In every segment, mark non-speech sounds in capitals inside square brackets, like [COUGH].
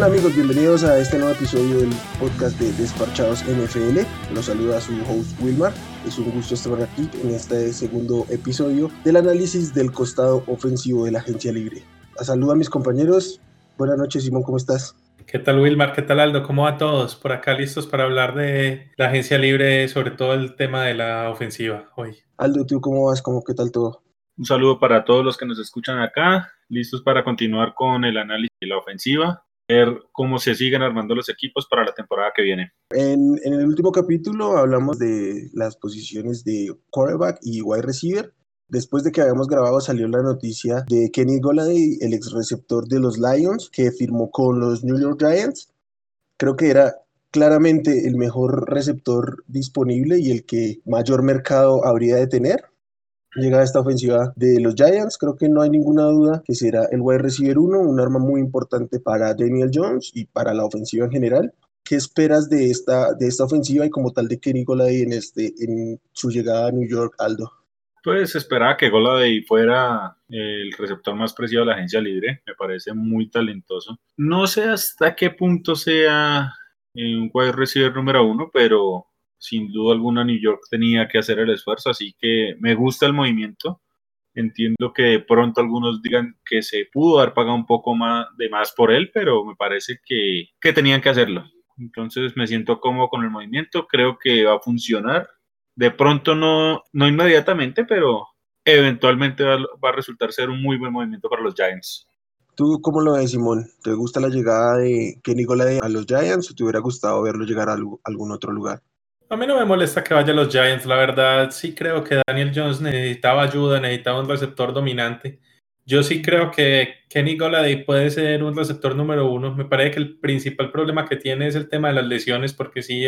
Hola amigos, bienvenidos a este nuevo episodio del podcast de Desparchados NFL. Los saluda su host Wilmar. Es un gusto estar aquí en este segundo episodio del análisis del costado ofensivo de la agencia libre. A saludo a mis compañeros. Buenas noches, Simón, ¿cómo estás? ¿Qué tal Wilmar? ¿Qué tal Aldo? ¿Cómo va todos? Por acá listos para hablar de la agencia libre, sobre todo el tema de la ofensiva hoy. Aldo, ¿tú cómo vas? ¿Cómo qué tal todo? Un saludo para todos los que nos escuchan acá, listos para continuar con el análisis de la ofensiva, ver cómo se siguen armando los equipos para la temporada que viene. En, en el último capítulo hablamos de las posiciones de quarterback y wide receiver. Después de que habíamos grabado salió la noticia de Kenny Goladay, el ex receptor de los Lions, que firmó con los New York Giants. Creo que era claramente el mejor receptor disponible y el que mayor mercado habría de tener. Llega a esta ofensiva de los Giants, creo que no hay ninguna duda que será el wide receiver 1, un arma muy importante para Daniel Jones y para la ofensiva en general. ¿Qué esperas de esta, de esta ofensiva y como tal de Kenny Goladay en, este, en su llegada a New York, Aldo? Pues esperaba que Goladay fuera el receptor más preciado de la agencia libre. Me parece muy talentoso. No sé hasta qué punto sea un wide receiver número uno, pero sin duda alguna New York tenía que hacer el esfuerzo, así que me gusta el movimiento. Entiendo que de pronto algunos digan que se pudo haber pagado un poco más de más por él, pero me parece que, que tenían que hacerlo. Entonces me siento cómodo con el movimiento, creo que va a funcionar de pronto no, no inmediatamente, pero eventualmente va, a resultar ser un muy buen movimiento para los Giants. ¿Tú cómo lo ves, Simón? ¿Te gusta la llegada de Kenny Golladay a los Giants o te hubiera gustado verlo llegar a algún otro lugar? A mí no me molesta que vaya a los Giants, la verdad. Sí creo que Daniel Jones necesitaba ayuda, necesitaba un receptor dominante. Yo sí creo que Kenny Golladay puede ser un receptor número uno. Me parece que el principal problema que tiene es el tema de las lesiones, porque sí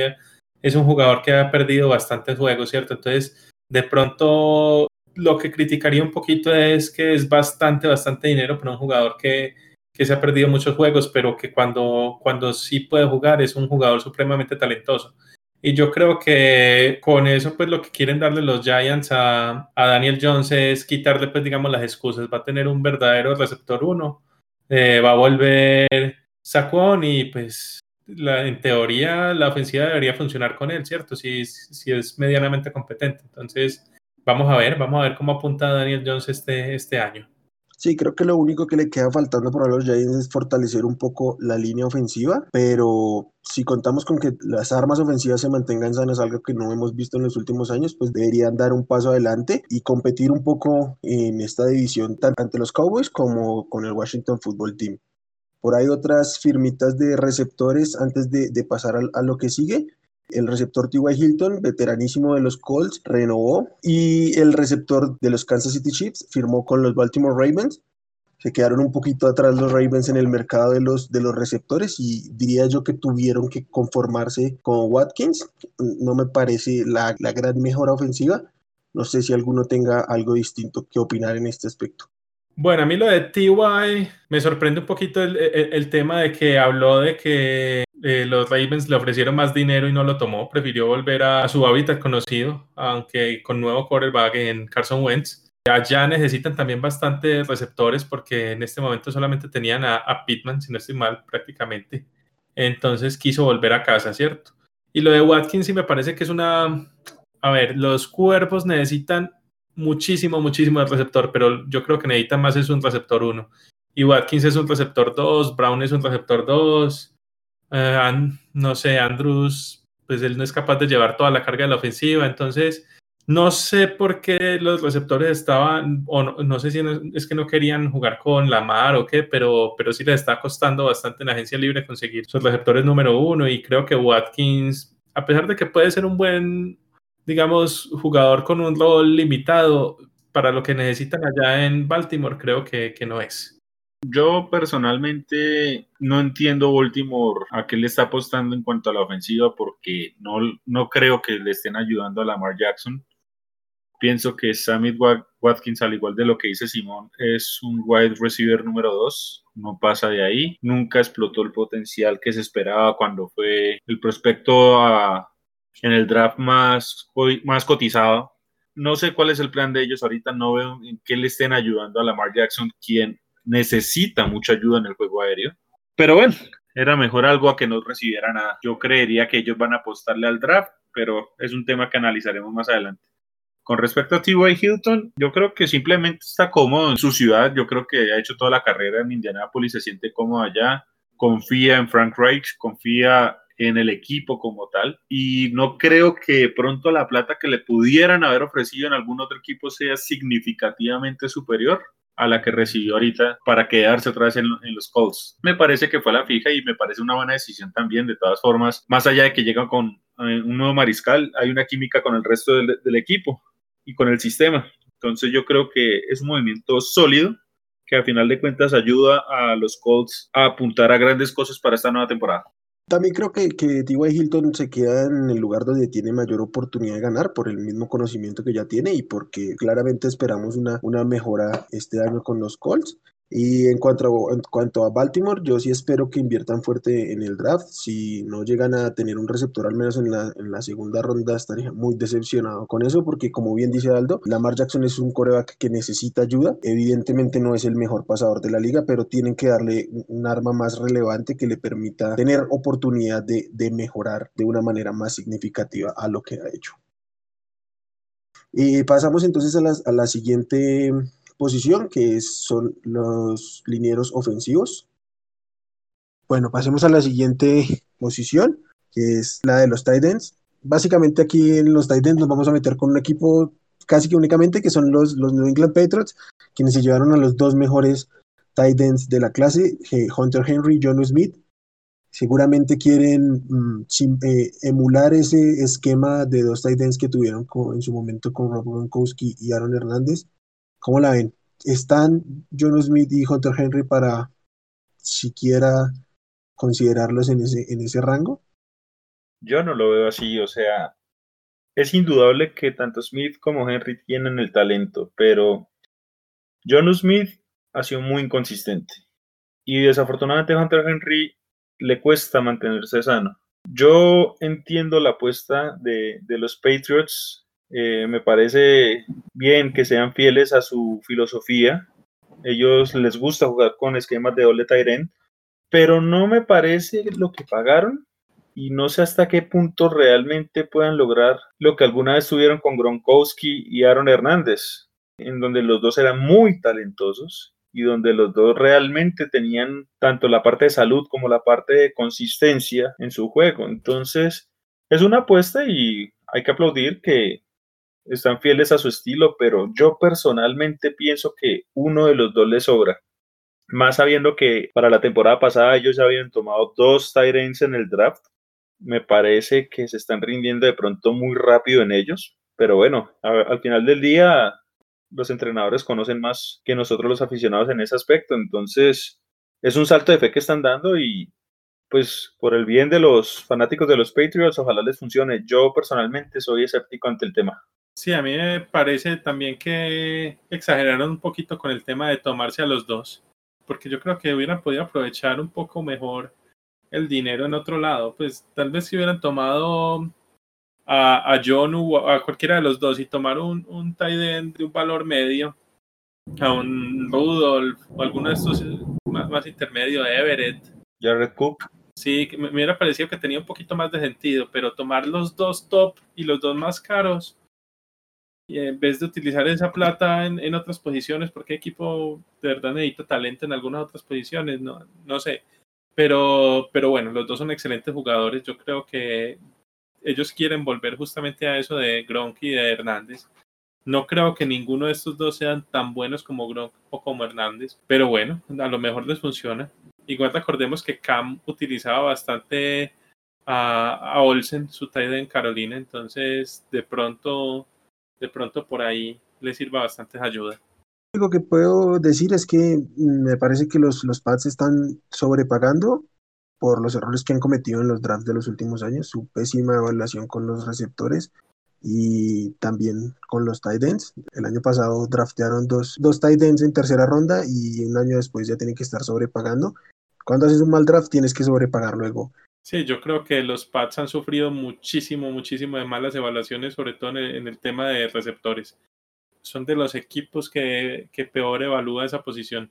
es un jugador que ha perdido bastantes juegos, ¿cierto? Entonces, de pronto, lo que criticaría un poquito es que es bastante, bastante dinero para un jugador que, que se ha perdido muchos juegos, pero que cuando, cuando sí puede jugar es un jugador supremamente talentoso. Y yo creo que con eso, pues lo que quieren darle los Giants a, a Daniel Jones es quitarle, pues digamos, las excusas. Va a tener un verdadero receptor uno, eh, va a volver Saquon y pues en teoría la ofensiva debería funcionar con él, ¿cierto? Si, si es medianamente competente. Entonces, vamos a ver, vamos a ver cómo apunta Daniel Jones este, este año. Sí, creo que lo único que le queda faltando por los Giants es fortalecer un poco la línea ofensiva, pero si contamos con que las armas ofensivas se mantengan sanas, algo que no hemos visto en los últimos años, pues deberían dar un paso adelante y competir un poco en esta división, tanto ante los Cowboys como con el Washington Football Team. Por ahí otras firmitas de receptores antes de, pasar a, lo que sigue. El receptor T.Y. Hilton, veteranísimo de los Colts, renovó. Y el receptor de los Kansas City Chiefs firmó con los Baltimore Ravens. Se quedaron un poquito atrás los Ravens en el mercado de los, de los receptores y diría yo que tuvieron que conformarse con Watkins. No me parece la, la gran mejora ofensiva. No sé si alguno tenga algo distinto que opinar en este aspecto. Bueno, a mí lo de TY me sorprende un poquito el, tema de que habló de que eh, los Ravens le ofrecieron más dinero y no lo tomó. Prefirió volver a, su hábitat conocido, aunque con nuevo quarterback en Carson Wentz. Allá necesitan también bastantes receptores porque en este momento solamente tenían a, a Pittman, si no estoy mal, prácticamente. Entonces quiso volver a casa, ¿cierto? Y lo de Watkins sí me parece que es una... A ver, los cuerpos necesitan muchísimo, muchísimo el receptor, pero yo creo que necesita más es un receptor 1. Y Watkins es un receptor 2, Brown es un receptor 2, eh, no sé, Andrews, pues él no es capaz de llevar toda la carga de la ofensiva, entonces no sé por qué los receptores estaban, o no, sé si es que no querían jugar con Lamar o qué, pero, pero sí les está costando bastante en la agencia libre conseguir sus receptores número uno y creo que Watkins, a pesar de que puede ser un buen digamos, jugador con un rol limitado para lo que necesitan allá en Baltimore, creo que, que no es. Yo personalmente no entiendo Baltimore a qué le está apostando en cuanto a la ofensiva porque no, no creo que le estén ayudando a Lamar Jackson. Pienso que Sammy Watkins, al igual de lo que dice Simón, es un wide receiver número 2, no pasa de ahí. Nunca explotó el potencial que se esperaba cuando fue el prospecto a, en el draft más, más cotizado. No sé cuál es el plan de ellos ahorita, no veo en qué le estén ayudando a Lamar Jackson, quien necesita mucha ayuda en el juego aéreo. Pero bueno, era mejor algo a que no recibiera nada. Yo creería que ellos van a apostarle al draft, pero es un tema que analizaremos más adelante. Con respecto a T.Y. Hilton, yo creo que simplemente está cómodo en su ciudad. Yo creo que ha hecho toda la carrera en Indianapolis, se siente cómodo allá. Confía en Frank Reich, confía en el equipo como tal. Y no creo que pronto la plata que le pudieran haber ofrecido en algún otro equipo sea significativamente superior a la que recibió ahorita para quedarse otra vez en, los Colts. Me parece que fue la fija y me parece una buena decisión también, de todas formas, más allá de que llegan con eh, un nuevo mariscal, hay una química con el resto del, del equipo y con el sistema. Entonces yo creo que es un movimiento sólido que a final de cuentas ayuda a los Colts a apuntar a grandes cosas para esta nueva temporada. También creo que, que T.Y. Hilton se queda en el lugar donde tiene mayor oportunidad de ganar por el mismo conocimiento que ya tiene y porque claramente esperamos una, una mejora este año con los Colts. Y en cuanto, a, Baltimore, yo sí espero que inviertan fuerte en el draft. Si no llegan a tener un receptor al menos en la, en la segunda ronda, estaría muy decepcionado con eso, porque como bien dice Aldo, Lamar Jackson es un coreback que necesita ayuda. Evidentemente no es el mejor pasador de la liga, pero tienen que darle un arma más relevante que le permita tener oportunidad de, de mejorar de una manera más significativa a lo que ha hecho. Y pasamos entonces a la, a la siguiente posición, que son los linieros ofensivos. Bueno, pasemos a la siguiente [LAUGHS] posición, que es la de los tight ends. Básicamente aquí en los tight ends nos vamos a meter con un equipo casi que únicamente que son los, los New England Patriots, quienes se llevaron a los dos mejores tight ends de la clase, eh, Hunter Henry y John Smith. Seguramente quieren mm, eh, emular ese esquema de dos tight ends que tuvieron en su momento con Rob Gronkowski y Aaron Hernández. ¿Cómo la ven? ¿Están John Smith y Hunter Henry para siquiera considerarlos en ese, en ese rango? Yo no lo veo así, o sea, es indudable que tanto Smith como Henry tienen el talento, pero John Smith ha sido muy inconsistente y desafortunadamente Hunter Henry le cuesta mantenerse sano. Yo entiendo la apuesta de, de los Patriots eh, me parece bien que sean fieles a su filosofía. Ellos les gusta jugar con esquemas de doble Tyrant, pero no me parece lo que pagaron y no sé hasta qué punto realmente puedan lograr lo que alguna vez tuvieron con Gronkowski y Aaron Hernández, en donde los dos eran muy talentosos y donde los dos realmente tenían tanto la parte de salud como la parte de consistencia en su juego. Entonces, es una apuesta y hay que aplaudir que están fieles a su estilo, pero yo personalmente pienso que uno de los dos les sobra. Más sabiendo que para la temporada pasada ellos habían tomado dos Tyrants en el draft, me parece que se están rindiendo de pronto muy rápido en ellos. Pero bueno, al final del día los entrenadores conocen más que nosotros los aficionados en ese aspecto. Entonces, es un salto de fe que están dando y pues por el bien de los fanáticos de los Patriots, ojalá les funcione. Yo personalmente soy escéptico ante el tema. Sí, a mí me parece también que exageraron un poquito con el tema de tomarse a los dos, porque yo creo que hubieran podido aprovechar un poco mejor el dinero en otro lado. Pues tal vez si hubieran tomado a, a John o a cualquiera de los dos y tomar un, un tight end de un valor medio, a un Rudolph o alguno de estos más, más intermedio de Everett. Jared Cook. Sí, me, me hubiera parecido que tenía un poquito más de sentido, pero tomar los dos top y los dos más caros y en vez de utilizar esa plata en, en, otras posiciones, porque equipo de verdad necesita talento en algunas otras posiciones, no, no sé. Pero, pero bueno, los dos son excelentes jugadores. Yo creo que ellos quieren volver justamente a eso de Gronk y de Hernández. No creo que ninguno de estos dos sean tan buenos como Gronk o como Hernández, pero bueno, a lo mejor les funciona. Igual recordemos que Cam utilizaba bastante a, a Olsen, su tight en Carolina, entonces de pronto de pronto por ahí le sirva bastante ayuda. Lo que puedo decir es que me parece que los, los Pats están sobrepagando por los errores que han cometido en los drafts de los últimos años, su pésima evaluación con los receptores y también con los tight ends. El año pasado draftearon dos, dos tight ends en tercera ronda y un año después ya tienen que estar sobrepagando. Cuando haces un mal draft tienes que sobrepagar luego. Sí, yo creo que los Pats han sufrido muchísimo, muchísimo de malas evaluaciones, sobre todo en el, tema de receptores. Son de los equipos que, que, peor evalúa esa posición.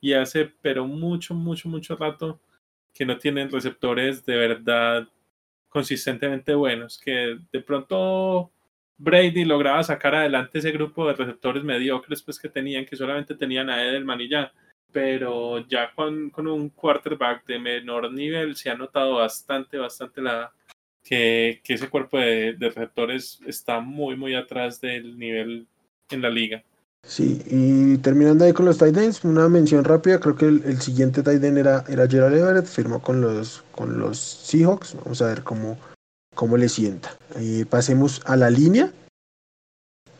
Y hace, pero mucho, mucho, mucho rato que no tienen receptores de verdad consistentemente buenos, que de pronto Brady lograba sacar adelante ese grupo de receptores mediocres pues que tenían, que solamente tenían a Edelman y ya, pero ya con, con un quarterback de menor nivel se ha notado bastante, bastante la, que, que ese cuerpo de, de, receptores está muy, muy atrás del nivel en la liga. Sí, y terminando ahí con los tight ends, una mención rápida, creo que el, el siguiente tight end era, era Gerald Everett, firmó con los, con los Seahawks, vamos a ver cómo, cómo le sienta. Eh, pasemos a la línea.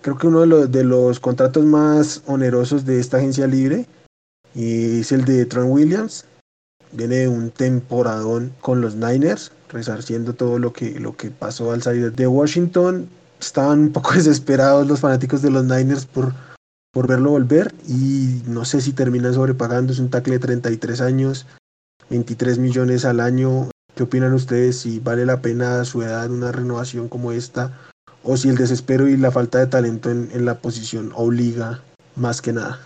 Creo que uno de los, de los contratos más onerosos de esta agencia libre es el de Tron Williams. Viene un temporadón con los Niners, resarciendo todo lo que, lo que pasó al salir de Washington. Estaban un poco [LAUGHS] desesperados los fanáticos de los Niners por, por verlo volver y no sé si terminan sobrepagando. Es un tackle de 33 años, 23 millones al año. ¿Qué opinan ustedes si vale la pena su edad una renovación como esta? O si el desespero y la falta de talento en, en la posición obliga más que nada.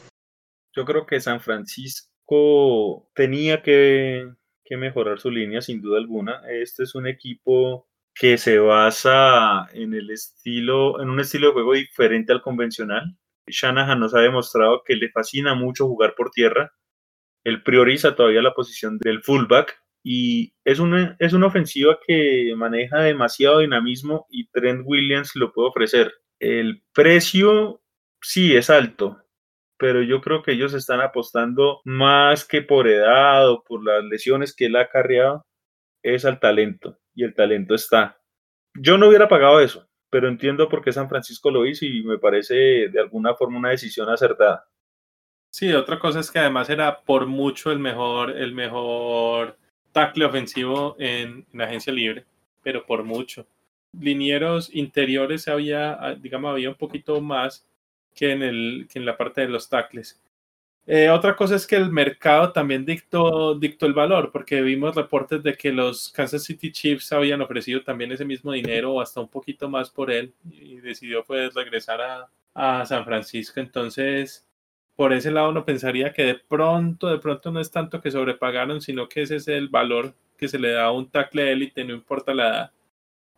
Yo creo que San Francisco tenía que, mejorar su línea sin duda alguna. Este es un equipo que se basa en el estilo, en un estilo de juego diferente al convencional. Shanahan nos ha demostrado que le fascina mucho jugar por tierra. Él prioriza todavía la posición del fullback y es una, es una ofensiva que maneja demasiado dinamismo y Trent Williams lo puede ofrecer. El precio sí es alto, pero yo creo que ellos están apostando más que por edad o por las lesiones que él ha carreado, es al talento y el talento está. Yo no hubiera pagado eso, pero entiendo por qué San Francisco lo hizo y me parece de alguna forma una decisión acertada. Sí, otra cosa es que además era por mucho el mejor, el mejor tackle ofensivo en, en agencia libre, pero por mucho. Linieros interiores había, digamos, había un poquito más que en, el, que en la parte de los tackles. Eh, otra cosa es que el mercado también dictó, dictó el valor, porque vimos reportes de que los Kansas City Chiefs habían ofrecido también ese mismo dinero o hasta un poquito más por él y decidió pues regresar a, a San Francisco. Entonces, por ese lado uno pensaría que de pronto, de pronto no es tanto que sobrepagaron, sino que ese es el valor que se le da a un tackle élite, no importa la edad.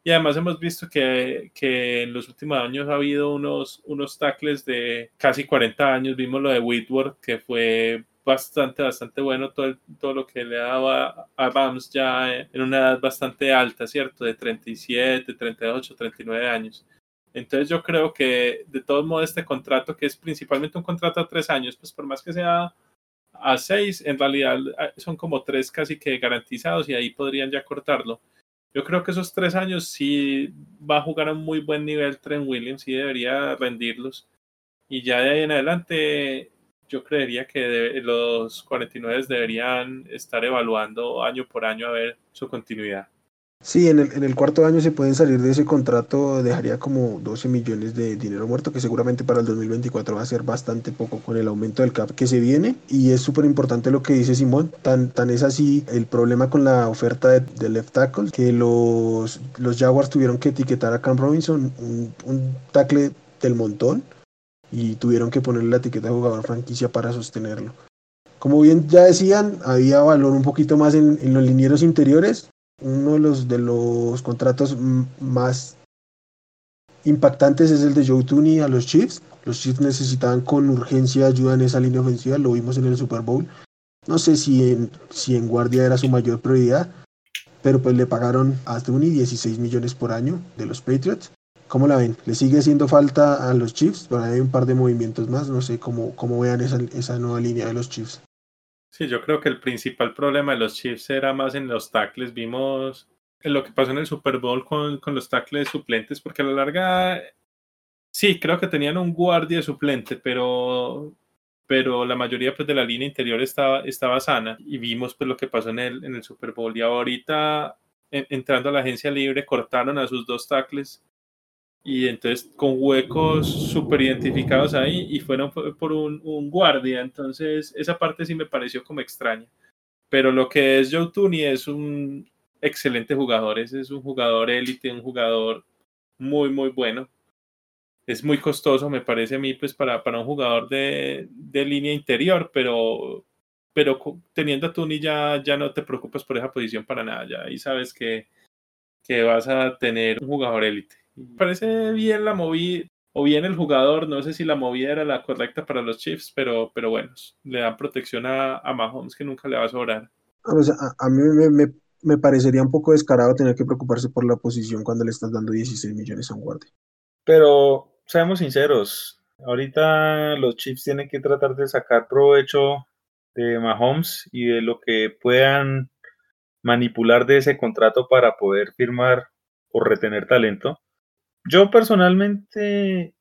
Y además hemos visto que, que, en los últimos años ha habido unos, unos tackles de casi 40 años. Vimos lo de Whitworth, que fue bastante, bastante bueno todo, el, todo lo que le daba a Rams ya en una edad bastante alta, ¿cierto? De 37, 38, 39 años. Entonces yo creo que de todos modos este contrato, que es principalmente un contrato a tres años, pues por más que sea a seis, en realidad son como tres casi que garantizados y ahí podrían ya cortarlo. Yo creo que esos tres años sí va a jugar a un muy buen nivel Trent Williams, sí debería rendirlos. Y ya de ahí en adelante, yo creería que los 49 deberían estar evaluando año por año a ver su continuidad. Sí, en el, cuarto año se pueden salir de ese contrato, dejaría como 12 millones de dinero muerto, que seguramente para el 2024 va a ser bastante poco con el aumento del cap que se viene. Y es súper importante lo que dice Simón, tan, tan es así el problema con la oferta de, de left tackle, que los, los Jaguars tuvieron que etiquetar a Cam Robinson, un, un tackle del montón, y tuvieron que ponerle la etiqueta de jugador franquicia para sostenerlo. Como bien ya decían, había valor un poquito más en, en los linieros interiores, uno de los, de los contratos más impactantes es el de Joe Tooney a los Chiefs. Los Chiefs necesitaban con urgencia ayuda en esa línea ofensiva, lo vimos en el Super Bowl. No sé si en, si en guardia era su mayor prioridad, pero pues le pagaron a Tooney 16 millones por año de los Patriots. ¿Cómo la ven? ¿Le sigue haciendo falta a los Chiefs? Pero hay un par de movimientos más, no sé cómo, cómo vean esa, esa nueva línea de los Chiefs. Sí, yo creo que el principal problema de los Chiefs era más en los tackles. Vimos lo que pasó en el Super Bowl con, con los tackles suplentes, porque a la larga, sí, creo que tenían un guardia suplente, pero, pero la mayoría pues, de la línea interior estaba, estaba sana. Y vimos pues, lo que pasó en el, en el Super Bowl. Y ahorita, en, entrando a la agencia libre, cortaron a sus dos tackles y entonces con huecos súper identificados ahí y fueron por un, guardia, entonces esa parte sí me pareció como extraña. Pero lo que es Joe Tooney es un excelente jugador, ese es un jugador élite, un jugador muy, muy bueno. Es muy costoso, me parece a mí, pues para, para un jugador de, de línea interior, pero, pero teniendo a Tuni ya, ya no te preocupes por esa posición para nada, ya ahí sabes que, que vas a tener un jugador élite. Parece bien la movida, o bien el jugador, no sé si la movida era la correcta para los Chiefs, pero, pero bueno, le dan protección a, a Mahomes que nunca le va a sobrar. a, mí me, me, parecería un poco descarado tener que preocuparse por la posición cuando le estás dando 16 millones a un guardia. Pero seamos sinceros, ahorita los Chiefs tienen que tratar de sacar provecho de Mahomes y de lo que puedan manipular de ese contrato para poder firmar o retener talento. Yo personalmente,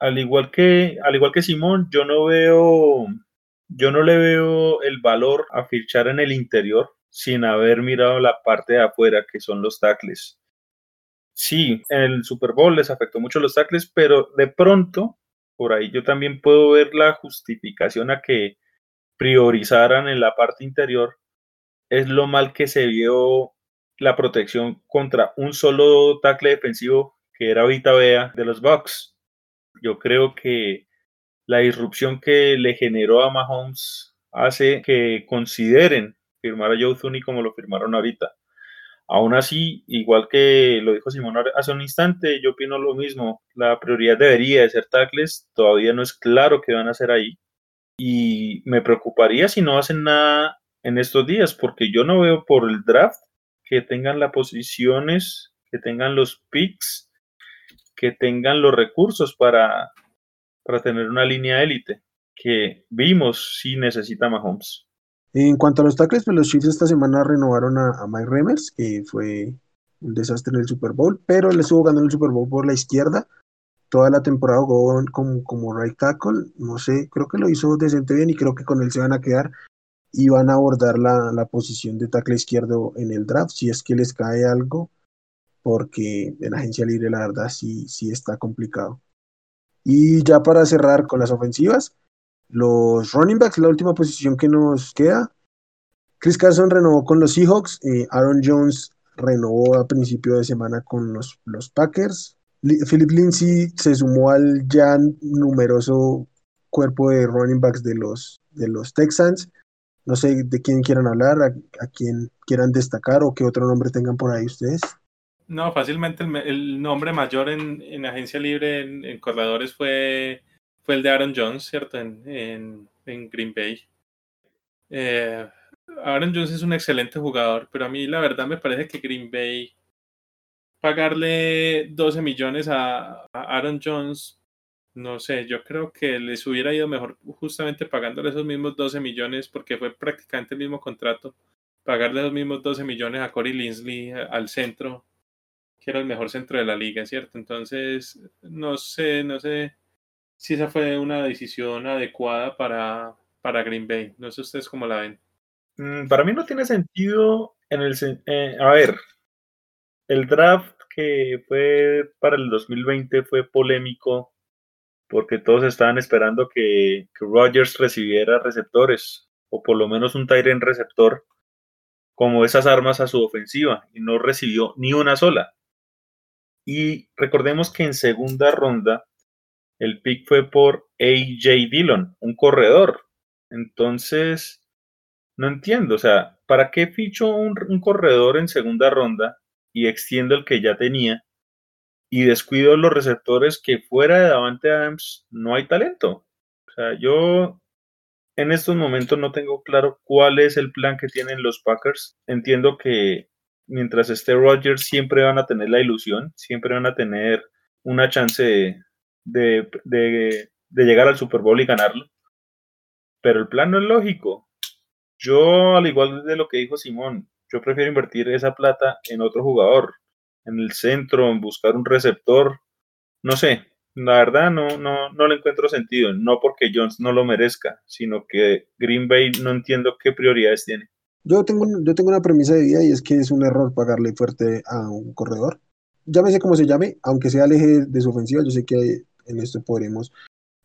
al igual que, al igual que Simón, yo no veo, yo no le veo el valor a fichar en el interior sin haber mirado la parte de afuera, que son los tackles. Sí, en el Super Bowl les afectó mucho los tackles, pero de pronto, por ahí yo también puedo ver la justificación a que priorizaran en la parte interior. Es lo mal que se vio la protección contra un solo tackle defensivo que era Vita Bea de los Bucks. Yo creo que la disrupción que le generó a Mahomes hace que consideren firmar a Joe Zuni como lo firmaron ahorita. Aún así, igual que lo dijo Simón hace un instante, yo opino lo mismo. La prioridad debería de ser tackles. Todavía no es claro qué van a hacer ahí. Y me preocuparía si no hacen nada en estos días, porque yo no veo por el draft que tengan las posiciones, que tengan los picks que tengan los recursos para, para tener una línea élite, que vimos si necesita Mahomes. En cuanto a los tackles, pues los Chiefs esta semana renovaron a, Mike Remers, que fue un desastre en el Super Bowl, pero le estuvo ganando el Super Bowl por la izquierda. Toda la temporada jugó como, como right tackle, no sé, creo que lo hizo decente bien y creo que con él se van a quedar y van a abordar la, la posición de tackle izquierdo en el draft. Si es que les cae algo, porque en agencia libre la verdad sí, sí está complicado. Y ya para cerrar con las ofensivas, los running backs, la última posición que nos queda. Chris Carson renovó con los Seahawks, eh, Aaron Jones renovó a principio de semana con los, los Packers. Philip Lindsay se sumó al ya numeroso cuerpo de running backs de los, de los Texans. No sé de quién quieran hablar, a, a quién quieran destacar o qué otro nombre tengan por ahí ustedes. No, fácilmente el, nombre mayor en, agencia libre en, corredores fue, fue el de Aaron Jones, ¿cierto? En, Green Bay. Eh, Aaron Jones es un excelente jugador, pero a mí la verdad me parece que Green Bay pagarle 12 millones a, Aaron Jones, no sé, yo creo que les hubiera ido mejor justamente pagándole esos mismos 12 millones porque fue prácticamente el mismo contrato. Pagarle los mismos 12 millones a Corey Linsley al centro que era el mejor centro de la liga, ¿cierto? Entonces, no sé, no sé si esa fue una decisión adecuada para, para Green Bay. No sé ustedes cómo la ven. Mm, para mí no tiene sentido en el... Eh, a ver, el draft que fue para el 2020 fue polémico porque todos estaban esperando que, que Rodgers recibiera receptores o por lo menos un Tyrant receptor como esas armas a su ofensiva y no recibió ni una sola. Y recordemos que en segunda ronda el pick fue por AJ Dillon, un corredor. Entonces, no entiendo, o sea, ¿para qué ficho un, corredor en segunda ronda y extiendo el que ya tenía y descuido los receptores que fuera de Davante Adams no hay talento? O sea, yo en estos momentos no tengo claro cuál es el plan que tienen los Packers. Entiendo que mientras esté Rodgers, siempre van a tener la ilusión, siempre van a tener una chance de, llegar al Super Bowl y ganarlo. Pero el plan no es lógico. Yo, al igual de lo que dijo Simón, yo prefiero invertir esa plata en otro jugador, en el centro, en buscar un receptor. No sé, la verdad no, no, no le encuentro sentido. No porque Jones no lo merezca, sino que Green Bay no entiendo qué prioridades tiene. Yo tengo, yo tengo una premisa de vida y es que es un error pagarle fuerte a un corredor. Llámese como se llame, aunque sea el eje de su ofensiva, yo sé que en esto podremos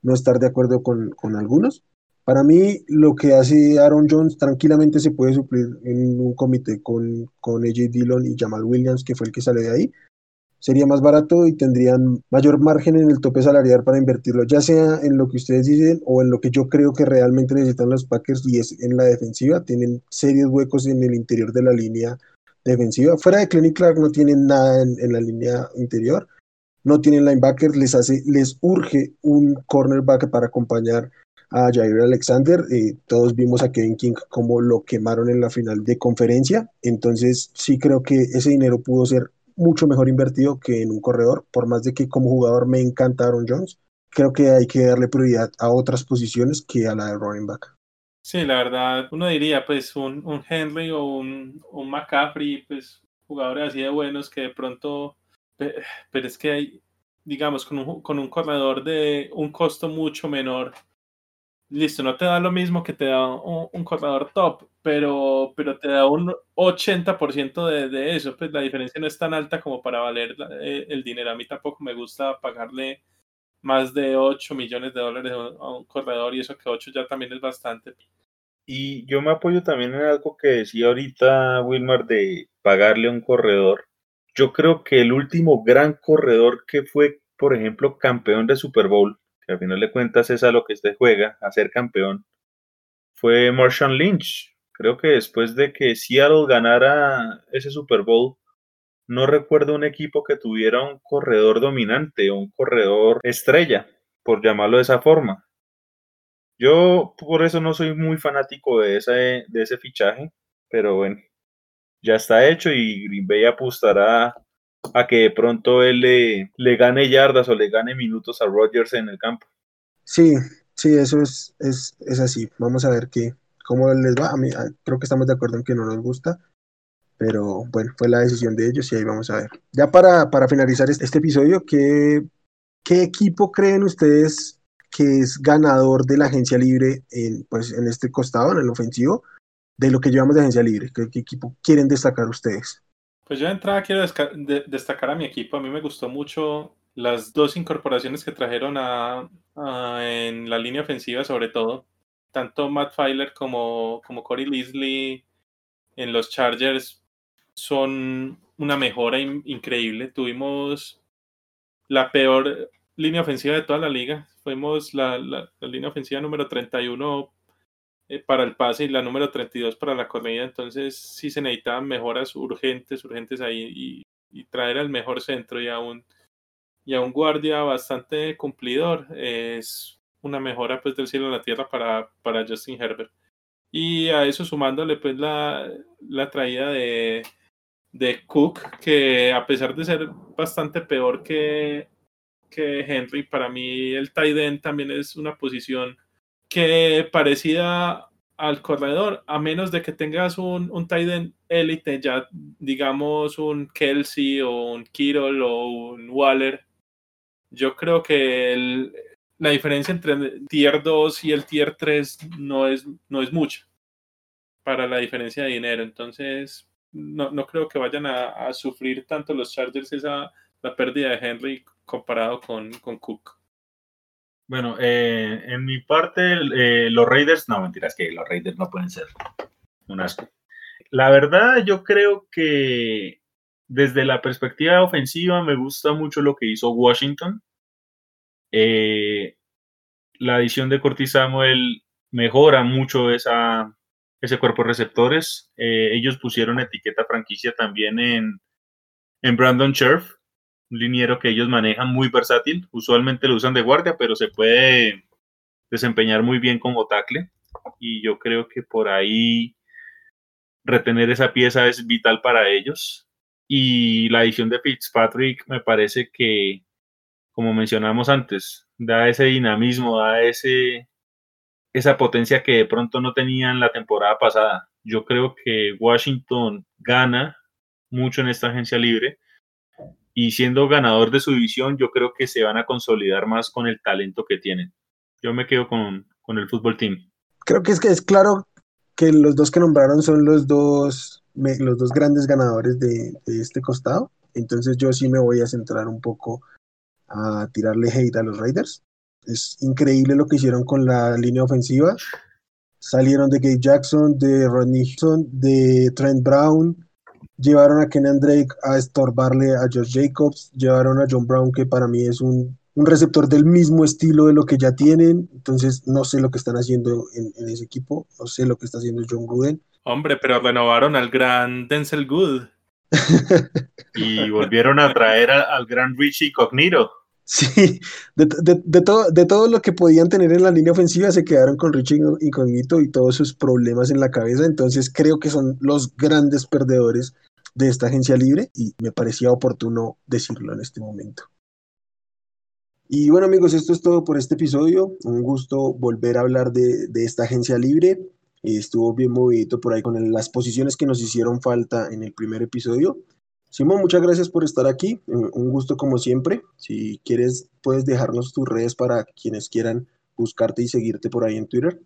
no estar de acuerdo con, con algunos. Para mí, lo que hace Aaron Jones tranquilamente se puede suplir en un comité con, con AJ Dillon y Jamal Williams, que fue el que sale de ahí. Sería más barato y tendrían mayor margen en el tope salarial para invertirlo, ya sea en lo que ustedes dicen o en lo que yo creo que realmente necesitan los Packers y es en la defensiva. Tienen serios huecos en el interior de la línea defensiva. Fuera de Clenny Clark no tienen nada en, la línea interior. No tienen linebackers, les hace, les urge un cornerback para acompañar a Jair Alexander. Eh, todos vimos a Kevin King como lo quemaron en la final de conferencia. Entonces sí creo que ese dinero pudo ser mucho mejor invertido que en un corredor, por más de que como jugador me encanta Aaron Jones, creo que hay que darle prioridad a otras posiciones que a la de running back. Sí, la verdad, uno diría pues un, un Henry o un, un, McCaffrey, pues jugadores así de buenos que de pronto, pero es que hay, digamos, con un, con un corredor de un costo mucho menor, listo, no te da lo mismo que te da un, corredor top, pero, pero te da un 80% de, de, eso, pues la diferencia no es tan alta como para valer eh, el dinero. A mí tampoco me gusta pagarle más de 8 millones de dólares a un corredor y eso que 8 ya también es bastante. Y yo me apoyo también en algo que decía ahorita Wilmar de pagarle a un corredor. Yo creo que el último gran corredor que fue, por ejemplo, campeón de Super Bowl que al final de cuentas es a lo que usted juega, a ser campeón, fue Marshawn Lynch. Creo que después de que Seattle ganara ese Super Bowl, no recuerdo un equipo que tuviera un corredor dominante o un corredor estrella, por llamarlo de esa forma. Yo por eso no soy muy fanático de ese, de ese fichaje, pero bueno, ya está hecho y Green Bay apostará a que de pronto él le, le gane yardas o le gane minutos a Rodgers en el campo. Sí, sí, eso es, es, es así. Vamos a ver qué, cómo les va. A mí creo que estamos de acuerdo en que no nos gusta, pero bueno, fue la decisión de ellos y ahí vamos a ver. Ya para, para finalizar este, este episodio, ¿qué, ¿qué equipo creen ustedes que es ganador de la agencia libre en, pues, en este costado, en el ofensivo, de lo que llevamos de agencia libre? ¿Qué, qué equipo quieren destacar ustedes? Pues yo de entrada quiero destacar a mi equipo. A mí me gustó mucho las dos incorporaciones que trajeron a, en la línea ofensiva, sobre todo. Tanto Matt Filer como, como Corey Leslie en los Chargers son una mejora increíble. Tuvimos la peor línea ofensiva de toda la liga. Fuimos la, la, la línea ofensiva número 31 eh, para el pase y la número 32 para la corrida. Entonces, sí se necesitaban mejoras urgentes, urgentes ahí y, traer al mejor centro y a un, y a un guardia bastante cumplidor es una mejora pues del cielo a la tierra para, para Justin Herbert. Y a eso sumándole pues la, la traída de, de Cook, que a pesar de ser bastante peor que, que Henry, para mí el tight end también es una posición que parecida al corredor, a menos de que tengas un, un tight end élite, ya digamos un Kelsey o un Kittle o un Waller, yo creo que la diferencia entre el tier 2 y el tier 3 no es, no es mucha para la diferencia de dinero. Entonces, no, no creo que vayan a, sufrir tanto los Chargers esa la pérdida de Henry comparado con, con Cook. Bueno, eh, en mi parte, eh, los Raiders, no, mentiras, que los Raiders no pueden ser un asco. La verdad, yo creo que desde la perspectiva ofensiva me gusta mucho lo que hizo Washington. Eh, la adición de Cortis Samuel mejora mucho esa, ese cuerpo de receptores. ellos pusieron etiqueta franquicia también en, en Brandon Scherf, un liniero que ellos manejan muy versátil. Usualmente lo usan de guardia, pero se puede desempeñar muy bien como tackle. Y yo creo que por ahí retener esa pieza es vital para ellos. Y la edición de Fitzpatrick me parece que, como mencionamos antes, da ese dinamismo, da ese, esa potencia que de pronto no tenían la temporada pasada. Yo creo que Washington gana mucho en esta agencia libre y siendo ganador de su división, yo creo que se van a consolidar más con el talento que tienen. Yo me quedo con, con el fútbol team. Creo que es que es claro que los dos que nombraron son los dos, los dos grandes ganadores de, de este costado. Entonces yo sí me voy a centrar un poco a tirarle hate a los Raiders. Es increíble lo que hicieron con la línea ofensiva. Salieron de Gabe Jackson, de Rodney Houston, de Trent Brown, Llevaron a Kenan Drake a estorbarle a Josh Jacobs, llevaron a John Brown, que para mí es un, receptor del mismo estilo de lo que ya tienen. Entonces, no sé lo que están haciendo en, en ese equipo, no sé lo que está haciendo John Gruden. Hombre, pero renovaron al gran Denzel Good. [LAUGHS] y volvieron a traer al gran Richie Cognito. Sí, de, todo, de todo lo que podían tener en la línea ofensiva se quedaron con Richie Incognito y todos sus problemas en la cabeza, entonces creo que son los grandes perdedores de esta agencia libre y me parecía oportuno decirlo en este momento. Y bueno amigos, esto es todo por este episodio, un gusto volver a hablar de, de esta agencia libre, estuvo bien movido por ahí con las posiciones que nos hicieron falta en el primer episodio. Simón, muchas gracias por estar aquí. Eh, un gusto como siempre. Si quieres, puedes dejarnos tus redes para quienes quieran buscarte y seguirte por ahí en Twitter.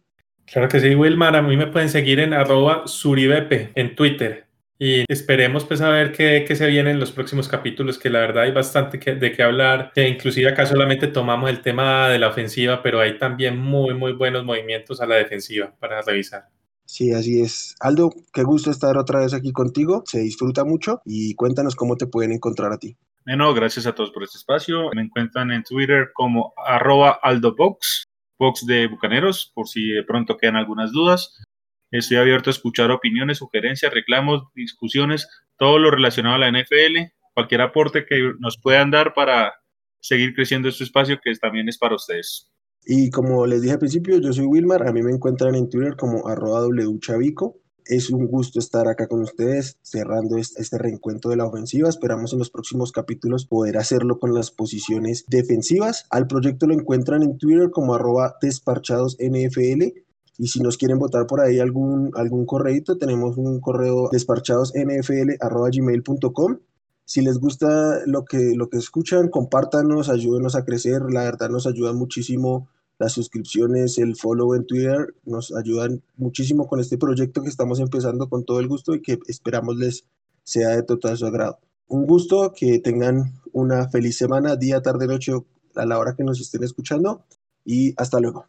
Claro que sí, Wilmar. A mí me pueden seguir en arroba suribepe en Twitter. Y esperemos pues a ver qué, qué, se viene en los próximos capítulos, que la verdad hay bastante de qué hablar. Que inclusive acá solamente tomamos el tema de la ofensiva, pero hay también muy, muy buenos movimientos a la defensiva para revisar. Sí, así es. Aldo, qué gusto estar otra vez aquí contigo. Se disfruta mucho y cuéntanos cómo te pueden encontrar a ti. Bueno, gracias a todos por este espacio. Me encuentran en Twitter como arroba aldobox, box de Bucaneros, por si de pronto quedan algunas dudas. Estoy abierto a escuchar opiniones, sugerencias, reclamos, discusiones, todo lo relacionado a la NFL, cualquier aporte que nos puedan dar para seguir creciendo este espacio que también es para ustedes. Y como les dije al principio, yo soy Wilmar, a mí me encuentran en Twitter como arroba wchavico. Es un gusto estar acá con ustedes, cerrando este reencuentro de la ofensiva. Esperamos en los próximos capítulos poder hacerlo con las posiciones defensivas. Al proyecto lo encuentran en Twitter como arroba desparchadosnfl. Y si nos quieren votar por ahí algún, algún tenemos un correo desparchadosnfl.gmail.com. Si les gusta lo que, lo que escuchan, compártanos, ayúdenos a crecer. La verdad nos ayuda muchísimo las suscripciones, el follow en Twitter nos ayudan muchísimo con este proyecto que estamos empezando con todo el gusto y que esperamos les sea de total su agrado. Un gusto, que tengan una feliz semana, día, tarde, noche, a la hora que nos estén escuchando y hasta luego.